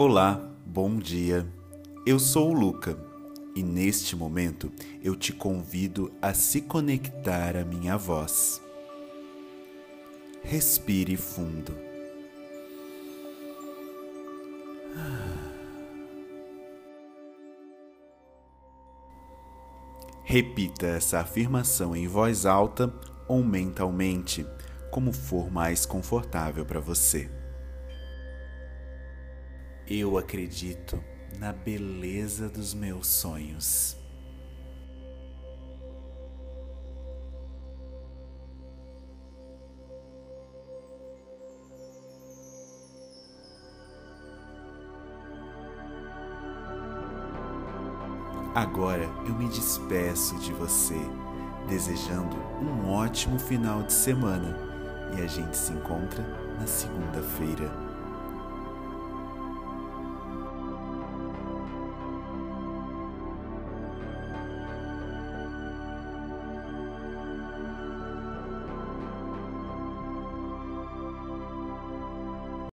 Olá, bom dia. Eu sou o Luca e neste momento eu te convido a se conectar à minha voz. Respire fundo. Repita essa afirmação em voz alta ou mentalmente, como for mais confortável para você. Eu acredito na beleza dos meus sonhos. Agora eu me despeço de você, desejando um ótimo final de semana e a gente se encontra na segunda-feira